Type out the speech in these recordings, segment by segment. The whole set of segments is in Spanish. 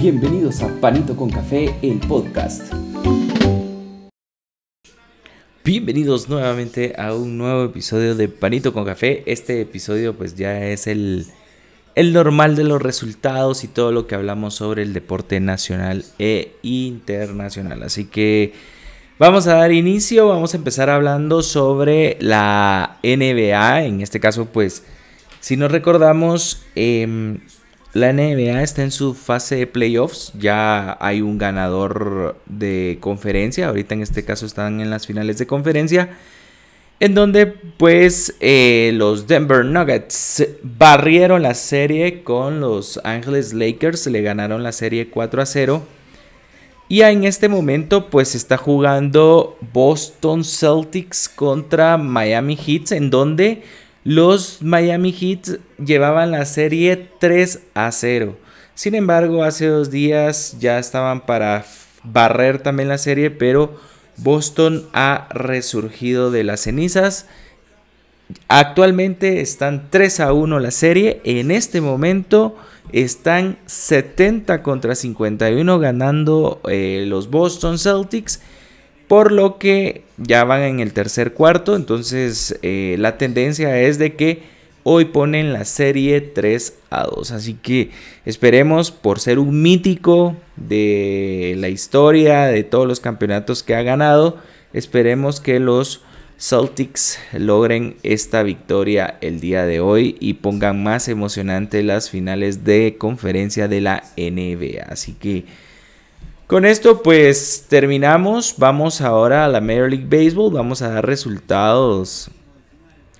Bienvenidos a Panito con Café, el podcast. Bienvenidos nuevamente a un nuevo episodio de Panito con Café. Este episodio pues ya es el, el normal de los resultados y todo lo que hablamos sobre el deporte nacional e internacional. Así que vamos a dar inicio, vamos a empezar hablando sobre la NBA. En este caso pues si nos recordamos... Eh, la NBA está en su fase de playoffs, ya hay un ganador de conferencia, ahorita en este caso están en las finales de conferencia, en donde pues eh, los Denver Nuggets barrieron la serie con los Angeles Lakers, le ganaron la serie 4 a 0. Y en este momento pues está jugando Boston Celtics contra Miami Heat, en donde los Miami Heat llevaban la serie 3 a 0. Sin embargo, hace dos días ya estaban para barrer también la serie, pero Boston ha resurgido de las cenizas. Actualmente están 3 a 1 la serie. En este momento están 70 contra 51 ganando eh, los Boston Celtics. Por lo que ya van en el tercer cuarto. Entonces eh, la tendencia es de que hoy ponen la serie 3 a 2. Así que esperemos por ser un mítico de la historia, de todos los campeonatos que ha ganado. Esperemos que los Celtics logren esta victoria el día de hoy y pongan más emocionante las finales de conferencia de la NBA. Así que con esto pues terminamos. Vamos ahora a la Major League Baseball. Vamos a dar resultados.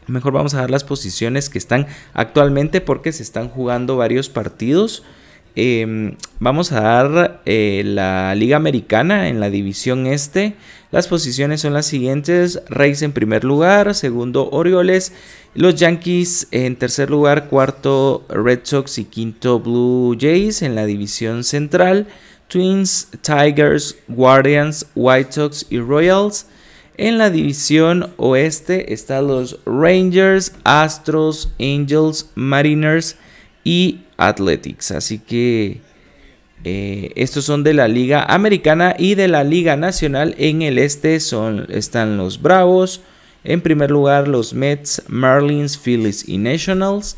Mejor vamos a dar las posiciones que están actualmente porque se están jugando varios partidos. Em, vamos a dar eh, la Liga Americana en la división este. Las posiciones son las siguientes. Reyes en primer lugar, segundo Orioles, los Yankees en tercer lugar, cuarto Red Sox y quinto Blue Jays en la división central. Twins, Tigers, Guardians, White Sox y Royals. En la división oeste están los Rangers, Astros, Angels, Mariners y Athletics. Así que eh, estos son de la Liga Americana y de la Liga Nacional. En el este son, están los Bravos. En primer lugar los Mets, Marlins, Phillies y Nationals.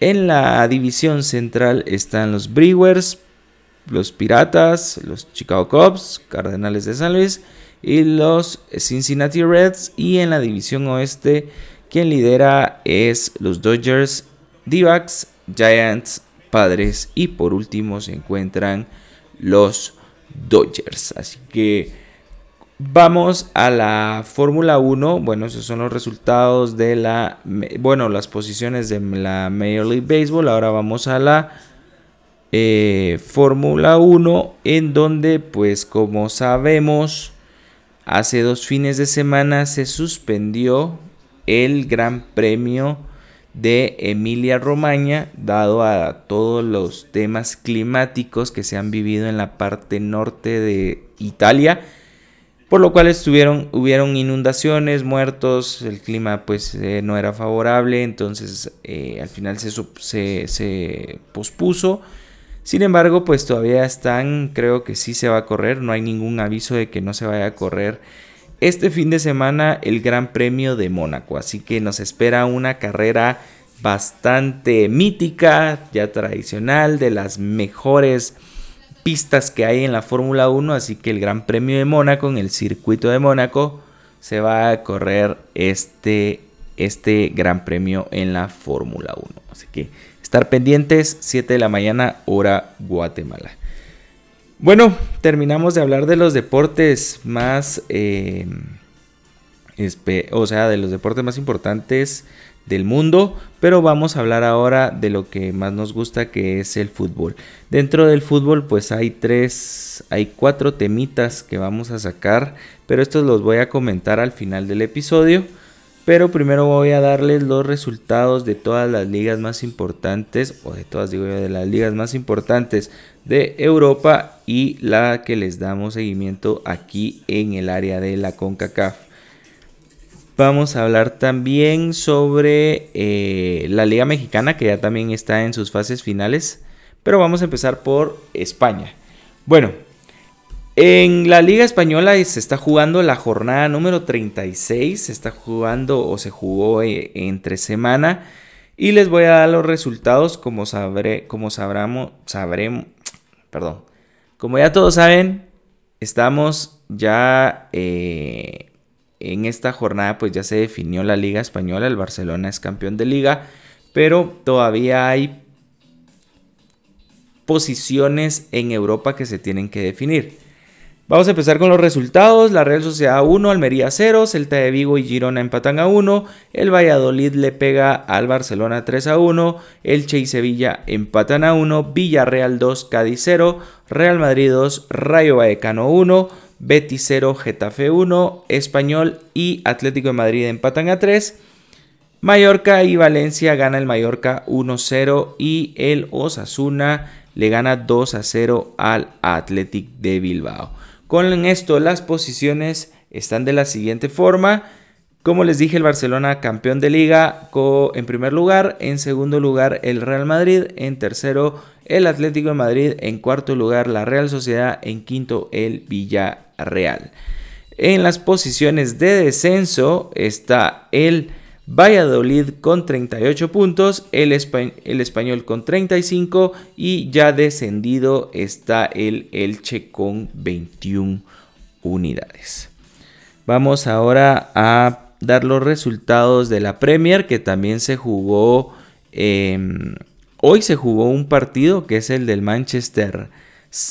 En la división central están los Brewers, los Piratas, los Chicago Cubs, Cardenales de San Luis y los Cincinnati Reds. Y en la división oeste, quien lidera es los Dodgers, d Giants, Padres y por último se encuentran los Dodgers. Así que vamos a la Fórmula 1. Bueno, esos son los resultados de la... Bueno, las posiciones de la Major League Baseball. Ahora vamos a la eh, Fórmula 1 en donde pues como sabemos hace dos fines de semana se suspendió el Gran Premio de Emilia Romagna dado a todos los temas climáticos que se han vivido en la parte norte de Italia por lo cual estuvieron hubieron inundaciones muertos el clima pues eh, no era favorable entonces eh, al final se, pospuso sin embargo, pues todavía están, creo que sí se va a correr, no hay ningún aviso de que no se vaya a correr este fin de semana el Gran Premio de Mónaco, así que nos espera una carrera bastante mítica, ya tradicional, de las mejores pistas que hay en la Fórmula 1, así que el Gran Premio de Mónaco, en el circuito de Mónaco, se va a correr este, este Gran Premio en la Fórmula 1. Así que Estar pendientes, 7 de la mañana, hora Guatemala. Bueno, terminamos de hablar de los deportes más, eh, o sea, de los deportes más importantes del mundo, pero vamos a hablar ahora de lo que más nos gusta, que es el fútbol. Dentro del fútbol, pues hay tres, hay cuatro temitas que vamos a sacar, pero estos los voy a comentar al final del episodio. Pero primero voy a darles los resultados de todas las ligas más importantes, o de todas, digo yo, de las ligas más importantes de Europa y la que les damos seguimiento aquí en el área de la CONCACAF. Vamos a hablar también sobre eh, la Liga Mexicana, que ya también está en sus fases finales. pero vamos a empezar por España. Bueno, en la Liga Española se está jugando la jornada número 36, se está jugando o se jugó eh, entre semana y les voy a dar los resultados como sabré, como sabramos, sabremos, perdón, como ya todos saben, estamos ya eh, en esta jornada, pues ya se definió la Liga Española, el Barcelona es campeón de liga, pero todavía hay posiciones en Europa que se tienen que definir. Vamos a empezar con los resultados. La Real Sociedad 1, Almería 0, Celta de Vigo y Girona empatan a 1, el Valladolid le pega al Barcelona 3 a 1, Elche y Sevilla empatan a 1, Villarreal 2, Cádiz 0, Real Madrid 2, Rayo Vallecano 1, Betis 0, Getafe 1, Español y Atlético de Madrid empatan a 3. Mallorca y Valencia gana el Mallorca 1-0 y el Osasuna le gana 2 a 0 al Athletic de Bilbao. Con esto las posiciones están de la siguiente forma. Como les dije, el Barcelona campeón de liga en primer lugar, en segundo lugar el Real Madrid, en tercero el Atlético de Madrid, en cuarto lugar la Real Sociedad, en quinto el Villarreal. En las posiciones de descenso está el Valladolid con 38 puntos, el, el, Español con 35 y ya descendido está el Elche con 21 unidades. Vamos ahora a dar los resultados de la Premier que también se jugó. Em, hoy se jugó un partido que es el del Manchester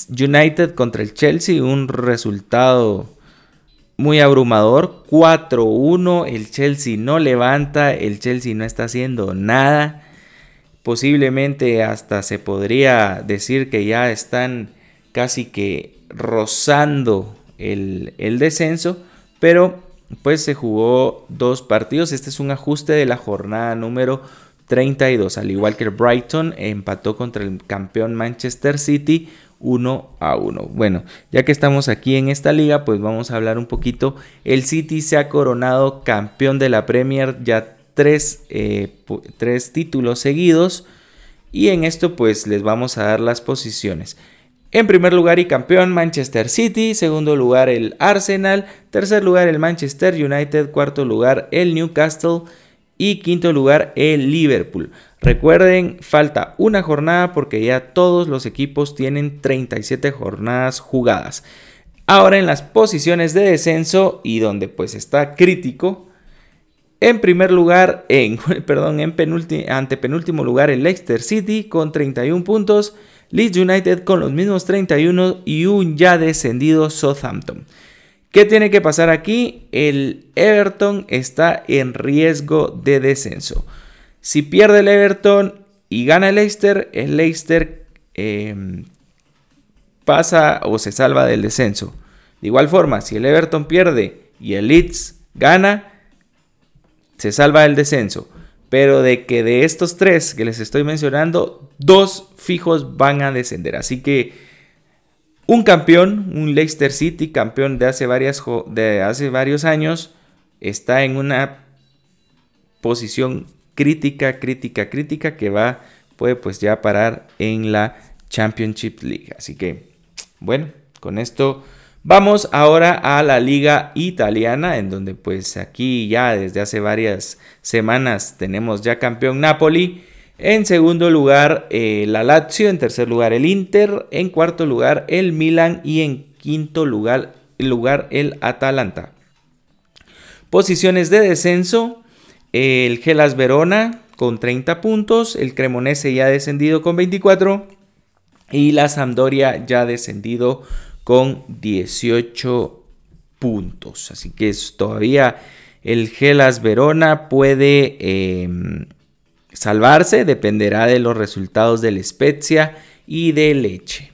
United contra el Chelsea, un resultado muy abrumador. 4-1, el Chelsea no levanta, el Chelsea no está haciendo nada. Posiblemente hasta se podría decir que ya están casi que rozando el, el descenso, pero pues se jugó dos partidos. Este es un ajuste de la jornada número 32, al igual que el Brighton empató contra el campeón Manchester City 1 a 1. Bueno, ya que estamos aquí en esta liga, pues vamos a hablar un poquito. El City se ha coronado campeón de la Premier ya tres, eh, tres títulos seguidos. Y en esto pues les vamos a dar las posiciones. En primer lugar y campeón Manchester City, segundo lugar el Arsenal, tercer lugar el Manchester United, cuarto lugar el Newcastle y quinto lugar el Liverpool. Recuerden, falta una jornada porque ya todos los equipos tienen 37 jornadas jugadas. Ahora en las posiciones de descenso y donde pues está crítico, en primer lugar, en, perdón, en ante penúltimo lugar el Leicester City con 31 puntos, Leeds United con los mismos 31 y un ya descendido Southampton. ¿Qué tiene que pasar aquí? El Everton está en riesgo de descenso. Si pierde el Everton y gana el Leicester, el Leicester em, pasa o se salva del descenso. De igual forma, si el Everton pierde y el Leeds gana, se salva del descenso. Pero de que de estos tres que les estoy mencionando, dos fijos van a descender. Así que un campeón, un Leicester City, campeón de hace, varias, de hace varios años, está en una posición crítica, crítica, crítica que va, puede pues ya parar en la Championship League. Así que, bueno, con esto vamos ahora a la liga italiana, en donde pues aquí ya desde hace varias semanas tenemos ya campeón Napoli. En segundo lugar, eh, la Lazio. En tercer lugar, el Inter. En cuarto lugar, el Milan. Y en quinto lugar, lugar el Atalanta. Posiciones de descenso. El Gelas Verona con 30 puntos. El Cremonese ya descendido con 24. Y la Sampdoria ya descendido con 18 puntos. Así que es todavía el Gelas Verona puede... Em, salvarse dependerá de los resultados del Spezia y de Leche.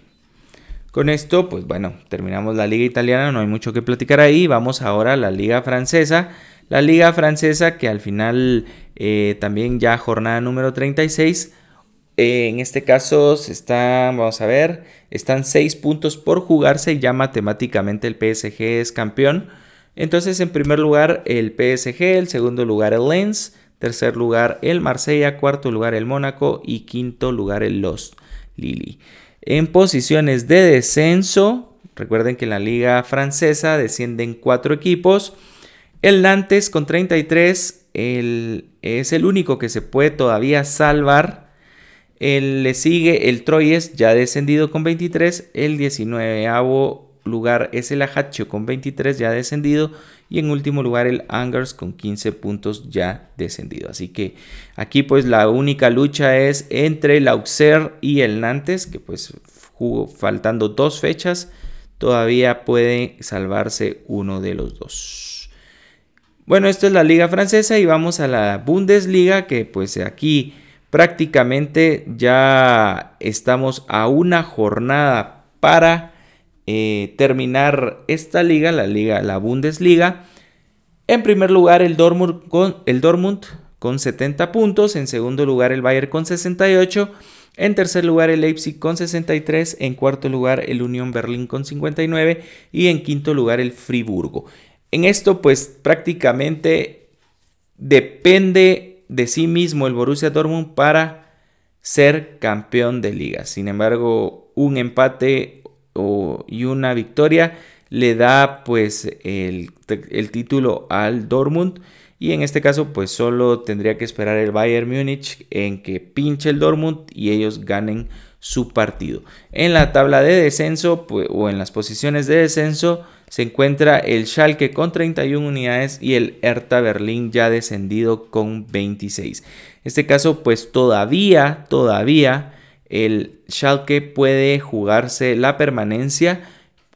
Con esto, pues bueno, terminamos la liga italiana, no hay mucho que platicar ahí. Vamos ahora a la liga francesa. La liga francesa que al final eh, también ya jornada número 36. Eh, en este caso se están, vamos a ver, están 6 puntos por jugarse y ya matemáticamente el PSG es campeón. Entonces en primer lugar el PSG, el segundo lugar el Lens, Tercer lugar el Marsella, cuarto lugar el Mónaco y quinto lugar el Lost. Lille. En posiciones de descenso, recuerden que en la liga francesa descienden cuatro equipos. El Nantes con 33 es el único que se puede todavía salvar. le sigue el Troyes, ya descendido con 23. El 19 lugar es el Ajaccio con 23 ya descendido y en último lugar el Angers con 15 puntos ya descendido. Así que aquí pues la única lucha es entre el Auxerre y el Nantes que pues faltando dos fechas todavía puede salvarse uno de los dos. Bueno, esto es la liga francesa y vamos a la Bundesliga que pues aquí prácticamente ya estamos a una jornada para eh, terminar esta liga, la liga, la Bundesliga. En primer lugar el Dortmund con, el Dortmund con 70 puntos, en segundo lugar el Bayern con 68, en tercer lugar el Leipzig con 63, en cuarto lugar el Unión Berlín con 59 y en quinto lugar el Friburgo. En esto pues prácticamente depende de sí mismo el Borussia Dortmund para ser campeón de liga. Sin embargo, un empate y una victoria le da pues el, título al Dortmund y en este caso pues solo tendría que esperar el Bayern Múnich en que pinche el Dortmund y ellos ganen su partido. En la tabla de descenso pues, o en las posiciones de descenso se encuentra el Schalke con 31 unidades y el Hertha Berlín ya descendido con 26. En este caso pues todavía, todavía el Schalke puede jugarse la permanencia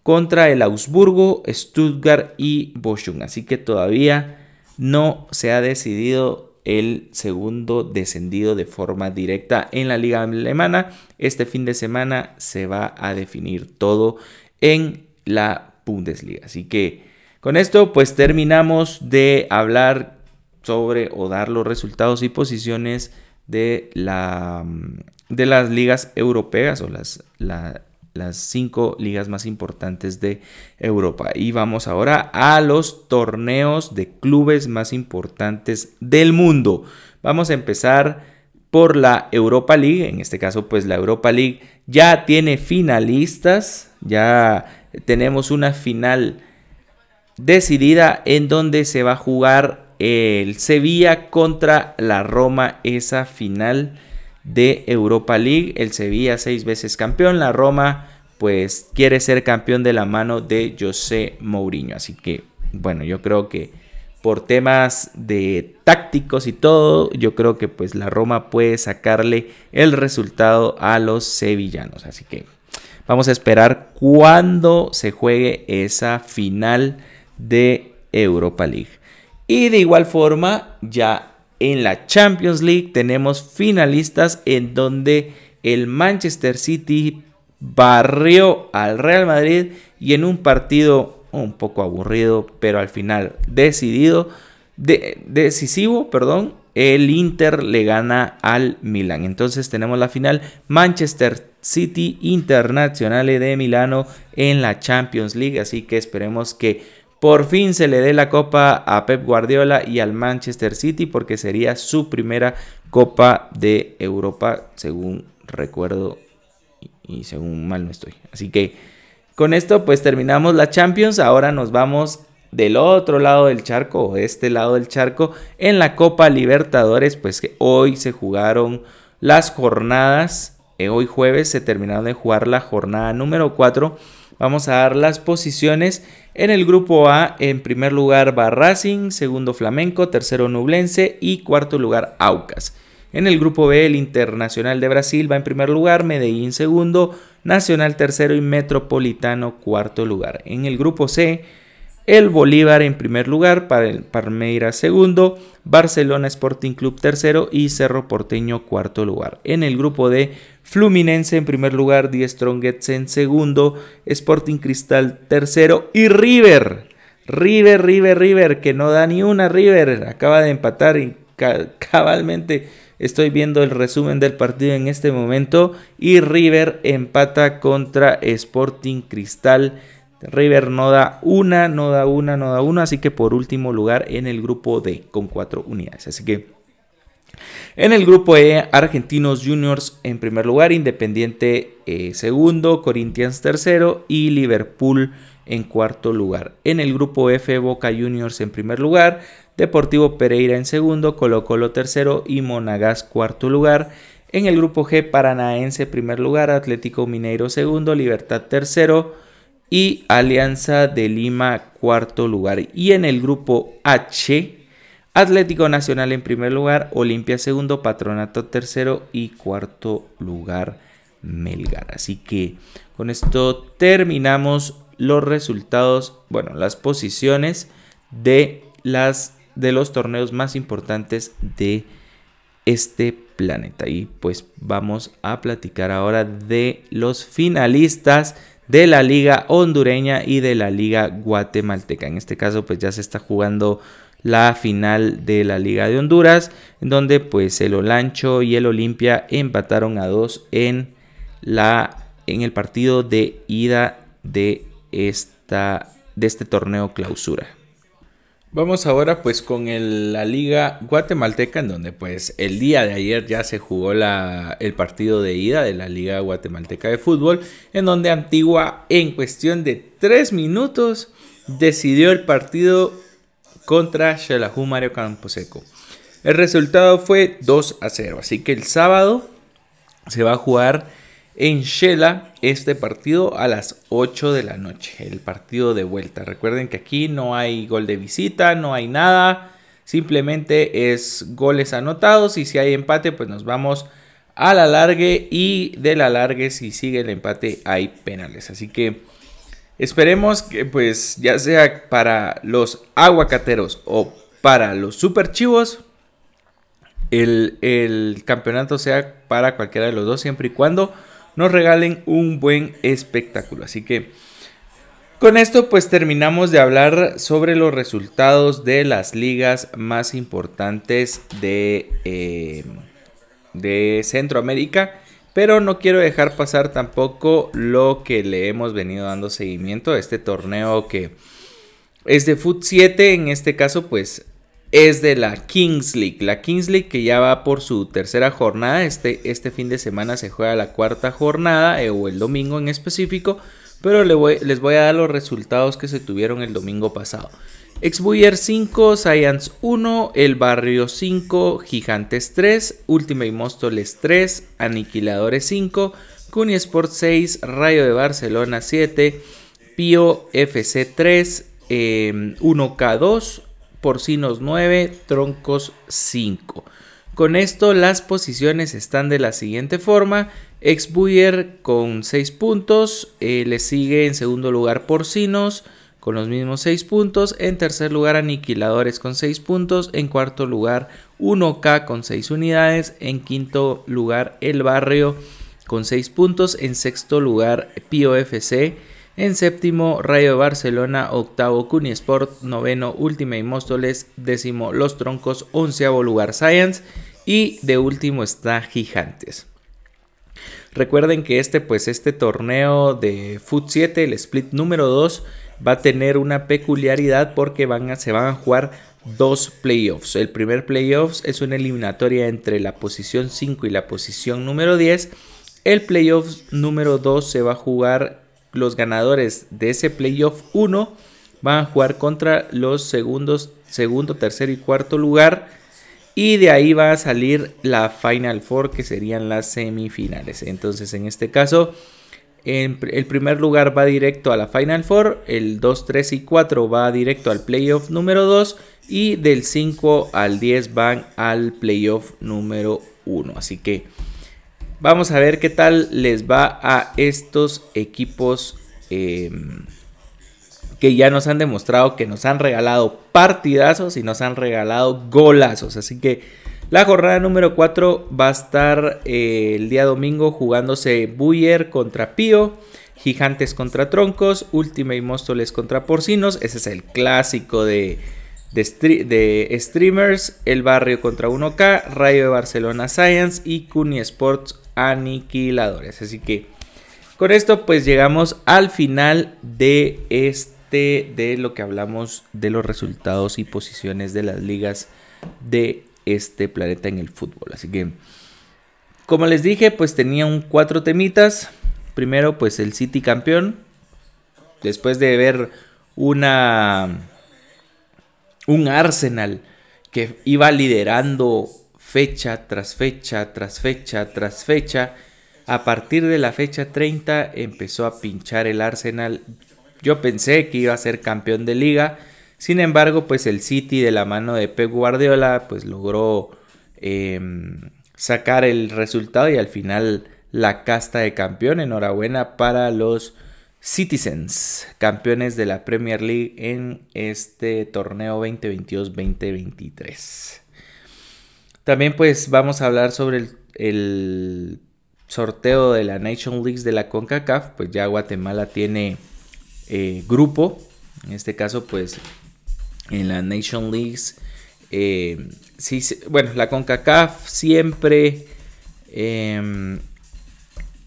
contra el Augsburgo, Stuttgart y Bochum. Así que todavía no se ha decidido el segundo descendido de forma directa en la liga alemana. Este fin de semana se va a definir todo en la Bundesliga. Así que con esto pues terminamos de hablar sobre o dar los resultados y posiciones de la de las ligas europeas o las, las cinco ligas más importantes de Europa. Y vamos ahora a los torneos de clubes más importantes del mundo. Vamos a empezar por la Europa League. En este caso, pues la Europa League ya tiene finalistas. Ya tenemos una final decidida en donde se va a jugar el Sevilla contra la Roma. Esa final de Europa League. El Sevilla seis veces campeón. La Roma pues quiere ser campeón de la mano de José Mourinho. Así que bueno, yo creo que por temas de tácticos y todo, yo creo que pues la Roma puede sacarle el resultado a los sevillanos. Así que vamos a esperar cuando se juegue esa final de Europa League. Y de igual forma, ya en la Champions League tenemos finalistas en donde el Manchester City barrió al Real Madrid y en un partido un poco aburrido, pero al final decidido, decisivo, perdón, el Inter le gana al Milan. Entonces tenemos la final Manchester City Internacional de Milano en la Champions League, así que esperemos que por fin se le dé la copa a Pep Guardiola y al Manchester City porque sería su primera copa de Europa, según recuerdo y según mal no estoy. Así que con esto pues terminamos la Champions. Ahora nos vamos del otro lado del charco o este lado del charco en la Copa Libertadores, pues que hoy se jugaron las jornadas. Eh, hoy jueves se terminaron de jugar la jornada número 4 Vamos a dar las posiciones. En el grupo A, en primer lugar va Racing, segundo Flamenco, tercero Nublense y cuarto lugar Aucas. En el grupo B, el Internacional de Brasil va en primer lugar, Medellín segundo, Nacional tercero y Metropolitano cuarto lugar. En el grupo C, el Bolívar en primer lugar, Palmeiras segundo, Barcelona Sporting Club tercero y Cerro Porteño cuarto lugar. En el grupo D, Fluminense en primer lugar, Die Strongets en segundo, Sporting Cristal tercero y River. River, River, River, que no da ni una River, acaba de empatar y cabalmente estoy viendo el resumen del partido en este momento y River empata contra Sporting Cristal River no da una, no da una, no da una, así que por último lugar en el grupo D con cuatro unidades. Así que En el grupo E, Argentinos Juniors en primer lugar, Independiente eh, segundo, Corinthians tercero y Liverpool en cuarto lugar. En el grupo F, Boca Juniors en primer lugar, Deportivo Pereira en segundo, Colo Colo tercero y Monagas cuarto lugar. En el grupo G, Paranaense primer lugar, Atlético Mineiro segundo, Libertad tercero y Alianza de Lima cuarto lugar. Y en el grupo H, Atlético Nacional en primer lugar, Olimpia segundo, Patronato tercero y cuarto lugar Melgar. Así que con esto terminamos los resultados, bueno, las posiciones de las de los torneos más importantes de este planeta. Y pues vamos a platicar ahora de los finalistas de la liga hondureña y de la liga guatemalteca. En este caso pues ya se está jugando la final de la Liga de Honduras, en donde pues el Olancho y el Olimpia empataron a dos en, la, en el partido de ida de, esta, de este torneo clausura. Vamos ahora pues con la liga guatemalteca en donde pues el día de ayer ya se jugó la, el partido de ida de la liga guatemalteca de fútbol en donde Antigua en cuestión de tres minutos decidió el partido contra Xelajú Mario Camposeco. El resultado fue 2 a 0, así que el sábado se va a jugar en Shela este partido a las 8 de la noche, el partido de vuelta. Recuerden que aquí no hay gol de visita, no hay nada, simplemente es goles anotados y si hay empate pues nos vamos a la largue y de la largue si sigue el empate hay penales. Así que Esperemos que pues ya sea para los aguacateros o para los super chivos, el, campeonato sea para cualquiera de los dos, siempre y cuando nos regalen un buen espectáculo. Así que con esto pues terminamos de hablar sobre los resultados de las ligas más importantes de, eh, de Centroamérica. Pero no quiero dejar pasar tampoco lo que le hemos venido dando seguimiento a este torneo que es de Foot 7. En este caso, pues es de la Kings League. La Kings League que ya va por su tercera jornada. Este, este fin de semana se juega la cuarta jornada eh, o el domingo en específico. Pero les voy a dar los resultados que se tuvieron el domingo pasado. Exbuyer 5, Science 1, El Barrio 5, Gigantes 3, Ultimate Móstoles 3, Aniquiladores 5, Cuni Sport 6, Rayo de Barcelona 7, Pío FC 3, 1K2, Porcinos 9, Troncos 5. Con esto las posiciones están de la siguiente forma. Exbuyer con 6 puntos, eh, le sigue en segundo lugar Porcinos con los mismos 6 puntos. En tercer lugar, Aniquiladores con 6 puntos. En cuarto lugar, 1K con 6 unidades. En quinto lugar, El Barrio con 6 puntos. En sexto lugar, POFC. En séptimo, Rayo de Barcelona. Octavo, Sport Noveno, Última y Móstoles. Décimo, Los Troncos. Onceavo lugar, Science. Y de último está Gigantes. Recuerden que este, pues, este torneo de Foot 7, el split número 2, va a tener una peculiaridad porque van a, se van a jugar dos playoffs. El primer playoffs es una eliminatoria entre la posición 5 y la posición número 10. El playoff número 2 se va a jugar los ganadores de ese playoff 1 van a jugar contra los segundos, segundo, tercer y cuarto lugar. Y de ahí va a salir la Final Four que serían las semifinales. Entonces en este caso el primer lugar va directo a la Final Four, el 2, 3 y 4 va directo al playoff número 2 y del 5 al 10 van al playoff número 1. Así que vamos a ver qué tal les va a estos equipos em, que ya nos han demostrado que nos han regalado partidazos y nos han regalado golazos. Así que la jornada número 4 va a estar eh, el día domingo jugándose Buyer contra Pío, Gigantes contra Troncos, Última y Móstoles contra Porcinos. Ese es el clásico de, de, streamers. El Barrio contra 1K, Rayo de Barcelona Science y Cuni Sports Aniquiladores. Así que con esto pues llegamos al final de este, de lo que hablamos de los resultados y posiciones de las ligas de este planeta en el fútbol. Así que, como les dije, pues tenían cuatro temitas. Primero, pues el City campeón. Después de ver una un Arsenal que iba liderando fecha tras fecha, tras fecha, tras fecha. A partir de la fecha 30 empezó a pinchar el Arsenal. Yo pensé que iba a ser campeón de liga. Sin embargo, pues el City de la mano de Pep Guardiola pues logró em, sacar el resultado y al final la casta de campeón. Enhorabuena para los Citizens, campeones de la Premier League en este torneo 2022-2023. También pues vamos a hablar sobre el, sorteo de la Nation League de la CONCACAF. Pues ya Guatemala tiene eh, grupo. En este caso pues en la Nation League. Eh, bueno, la CONCACAF siempre em,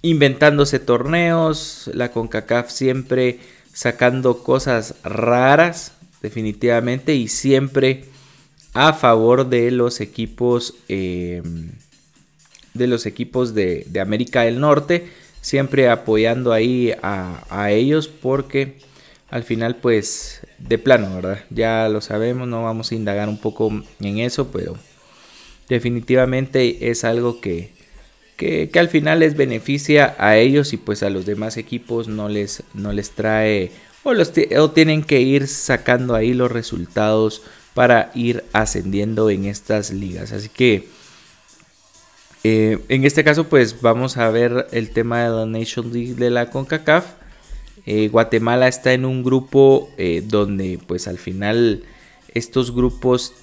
inventándose torneos, la CONCACAF siempre sacando cosas raras, definitivamente, y siempre a favor de los equipos em, de los equipos de, América del Norte, siempre apoyando ahí a, ellos porque al final pues de plano, ¿verdad? Ya lo sabemos, no vamos a indagar un poco en eso, pero definitivamente es algo que, que, al final les beneficia a ellos y pues a los demás equipos no les, no les trae o, los o tienen que ir sacando ahí los resultados para ir ascendiendo en estas ligas. Así que eh, en este caso pues vamos a ver el tema de la Nation League de la CONCACAF. Eh, Guatemala está en un grupo eh, donde pues al final estos grupos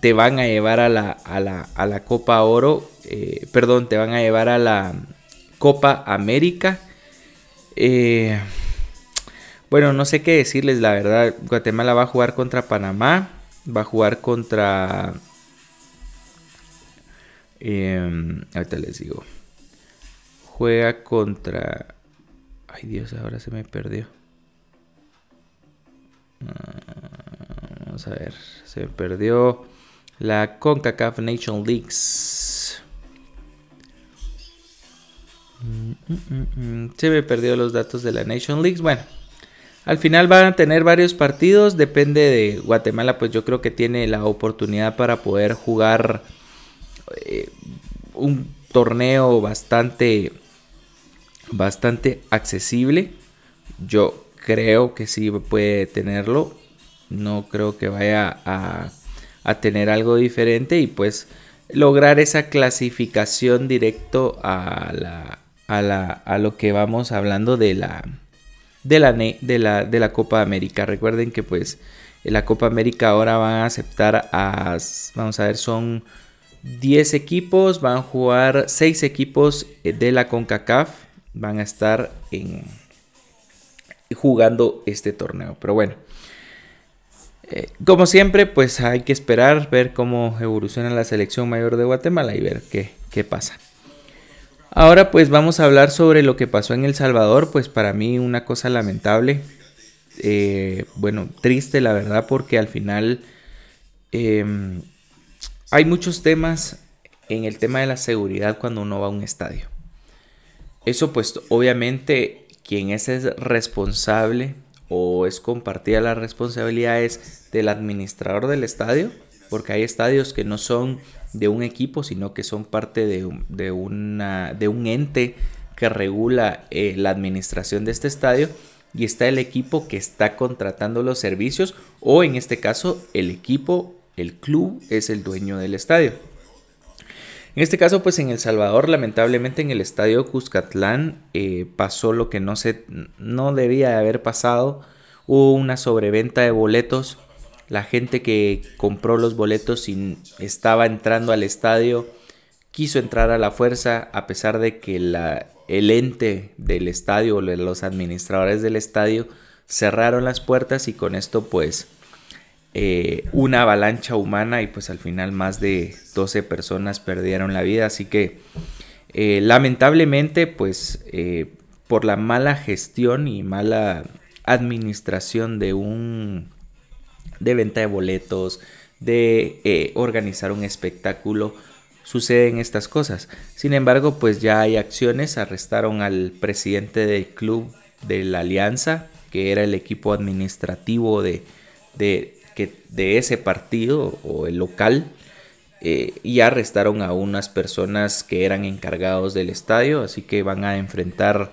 te van a llevar a la, a la, a la Copa Oro, eh, perdón, te van a llevar a la Copa América. Bueno, no sé qué decirles, la verdad. Guatemala va a jugar contra Panamá, va a jugar contra... Eh, ahorita les digo. Juega contra... Ay Dios, ahora se me perdió. Ah, vamos a ver, se me perdió la CONCACAF Nation Leagues. Mm, mm, mm, Se me perdió los datos de la Nation Leagues. Bueno, al final van a tener varios partidos. Depende de Guatemala, pues yo creo que tiene la oportunidad para poder jugar eh, un torneo bastante, bastante accesible. Yo creo que sí puede tenerlo. No creo que vaya a tener algo diferente y pues lograr esa clasificación directo a la a lo que vamos hablando de la de la de la Copa América. Recuerden que pues la Copa América ahora van a aceptar a vamos a ver son 10 equipos, van a jugar 6 equipos de la CONCACAF, van a estar en jugando este torneo. Pero bueno, eh, como siempre, pues hay que esperar, ver cómo evoluciona la selección mayor de Guatemala y ver qué, qué pasa. Ahora pues vamos a hablar sobre lo que pasó en El Salvador, pues para mí una cosa lamentable, eh, bueno, triste la verdad porque al final em, hay muchos temas en el tema de la seguridad cuando uno va a un estadio. Eso pues obviamente quien es responsable o es compartida las responsabilidades del administrador del estadio, porque hay estadios que no son de un equipo, sino que son parte de un ente que regula eh, la administración de este estadio y está el equipo que está contratando los servicios o en este caso el equipo, el club es el dueño del estadio. En este caso, pues en El Salvador, lamentablemente en el estadio Cuscatlán eh, pasó lo que no, se, no debía de haber pasado. Hubo una sobreventa de boletos. La gente que compró los boletos y estaba entrando al estadio quiso entrar a la fuerza a pesar de que el ente del estadio, los administradores del estadio cerraron las puertas y con esto pues eh, una avalancha humana y pues al final más de 12 personas perdieron la vida. Así que eh, lamentablemente pues eh, por la mala gestión y mala administración de un de venta de boletos, de organizar un espectáculo suceden estas cosas. Sin embargo, pues ya hay acciones. Arrestaron al presidente del club de la Alianza, que era el equipo administrativo de, de ese partido o el local. Eh, y arrestaron a unas personas que eran encargados del estadio, así que van a enfrentar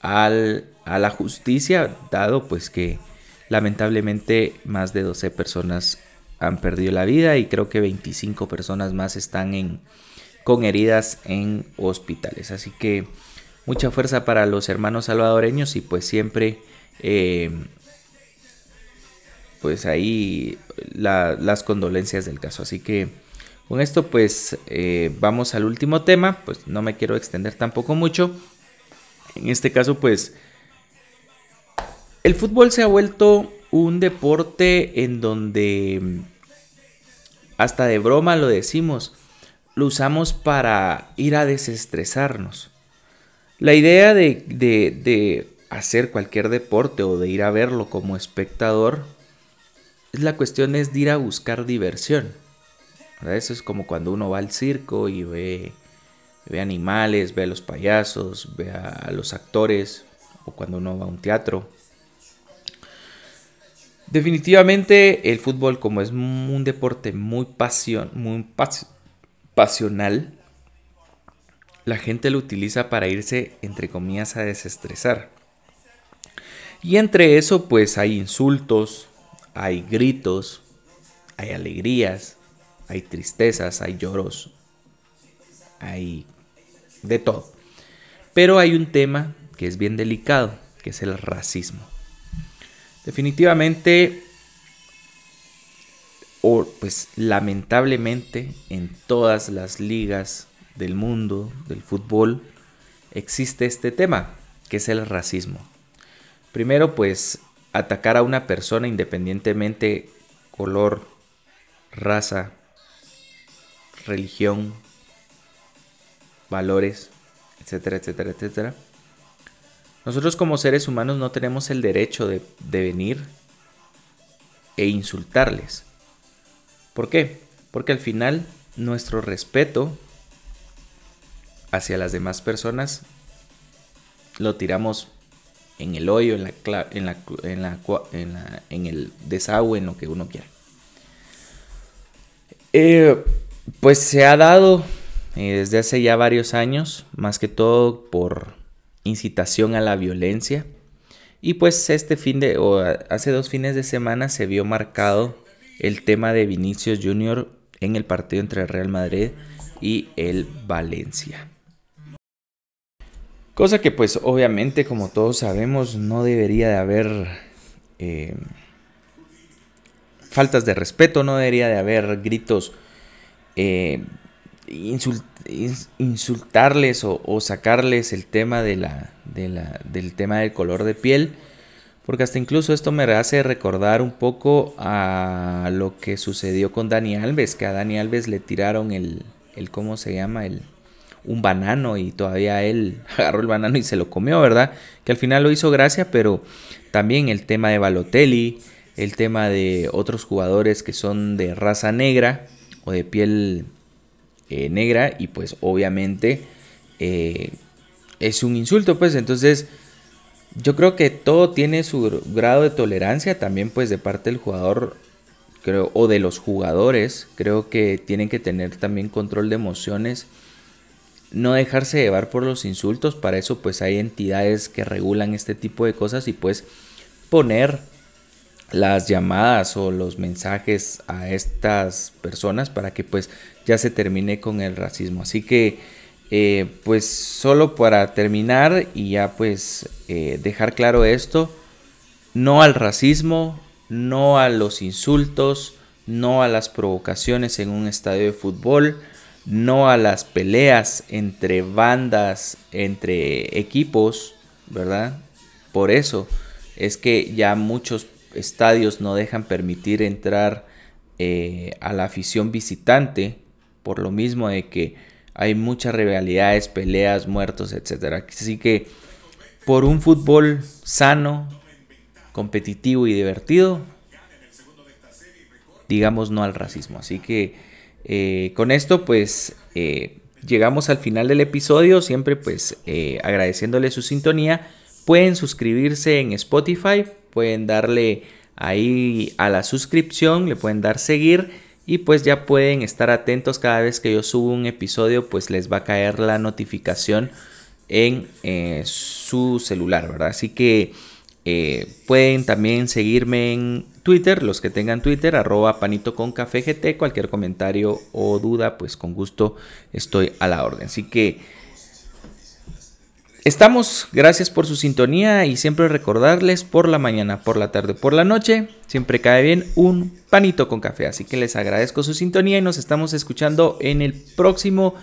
al, a la justicia, dado pues que lamentablemente más de 12 personas han perdido la vida y creo que 25 personas más están en, con heridas en hospitales. Así que mucha fuerza para los hermanos salvadoreños y pues siempre eh, pues ahí las condolencias del caso. Así que con esto pues eh, vamos al último tema, pues no me quiero extender tampoco mucho. En este caso pues el fútbol se ha vuelto un deporte en donde hasta de broma lo decimos, lo usamos para ir a desestresarnos. La idea de, hacer cualquier deporte o de ir a verlo como espectador, es la cuestión es ir a buscar diversión. Eso es como cuando uno va al circo y ve, ve animales, ve a los payasos, ve a los actores, o cuando uno va a un teatro. Definitivamente el fútbol como es un deporte muy, muy pasional, la gente lo utiliza para irse, entre comillas, a desestresar. Y entre eso pues hay insultos, hay gritos, hay alegrías, hay tristezas, hay lloros, hay de todo. Pero hay un tema que es bien delicado, que es el racismo. Definitivamente, o pues lamentablemente en todas las ligas del mundo del fútbol existe este tema, que es el racismo. Primero, pues atacar a una persona independientemente color, raza, religión, valores, etcétera, etcétera, etcétera nosotros como seres humanos no tenemos el derecho de, venir e insultarles. ¿Por qué? Porque al final nuestro respeto hacia las demás personas lo tiramos en el hoyo, en, la, en, la, en, la, en, el desagüe, en lo que uno quiera. Eh, pues se ha dado eh, desde hace ya varios años, más que todo por incitación a la violencia. Y pues este fin de, o hace dos fines de semana se vio marcado el tema de Vinicius Jr. en el partido entre Real Madrid y el Valencia. Cosa que pues obviamente como todos sabemos no debería de haber eh, faltas de respeto, no debería de haber gritos eh, insultarles o, sacarles el tema de la, del tema del color de piel. Porque hasta incluso esto me hace recordar un poco a lo que sucedió con Dani Alves, que a Dani Alves le tiraron el, el ¿cómo se llama? El, un banano y todavía él agarró el banano y se lo comió, ¿verdad? Que al final lo hizo gracia, pero también el tema de Balotelli, el tema de otros jugadores que son de raza negra o de piel eh, negra y pues obviamente eh, es un insulto pues entonces yo creo que todo tiene su grado de tolerancia también pues de parte del jugador creo o de los jugadores creo que tienen que tener también control de emociones no dejarse llevar por los insultos para eso pues hay entidades que regulan este tipo de cosas y pues poner las llamadas o los mensajes a estas personas para que pues ya se termine con el racismo. Así que eh, pues solo para terminar y ya pues eh, dejar claro esto, no al racismo, no a los insultos, no a las provocaciones en un estadio de fútbol, no a las peleas entre bandas, entre equipos, ¿verdad? Por eso es que ya muchos estadios no dejan permitir entrar eh, a la afición visitante, por lo mismo de que hay muchas rivalidades, peleas, muertos, etc. Así que por un fútbol sano, competitivo y divertido, digamos no al racismo. Así que eh, con esto pues eh, llegamos al final del episodio, siempre pues eh, agradeciéndole su sintonía. Pueden suscribirse en Spotify, pueden darle ahí a la suscripción, le pueden dar seguir y pues ya pueden estar atentos cada vez que yo subo un episodio, pues les va a caer la notificación en su celular, ¿verdad? Así que pueden también seguirme en Twitter, los que tengan Twitter, arroba panito con café GT, cualquier comentario o duda, pues con gusto estoy a la orden. Así que estamos, gracias por su sintonía y siempre recordarles por la mañana, por la tarde, por la noche, siempre cae bien un panito con café. Así que les agradezco su sintonía y nos estamos escuchando en el próximo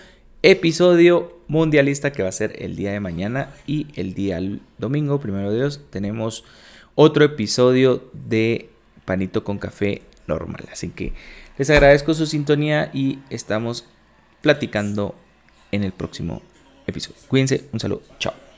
episodio mundialista que va a ser el día de mañana y el día domingo, primero Dios, tenemos otro episodio de panito con café normal. Así que les agradezco su sintonía y estamos platicando en el próximo episodio. Cuídense, un saludo, chao.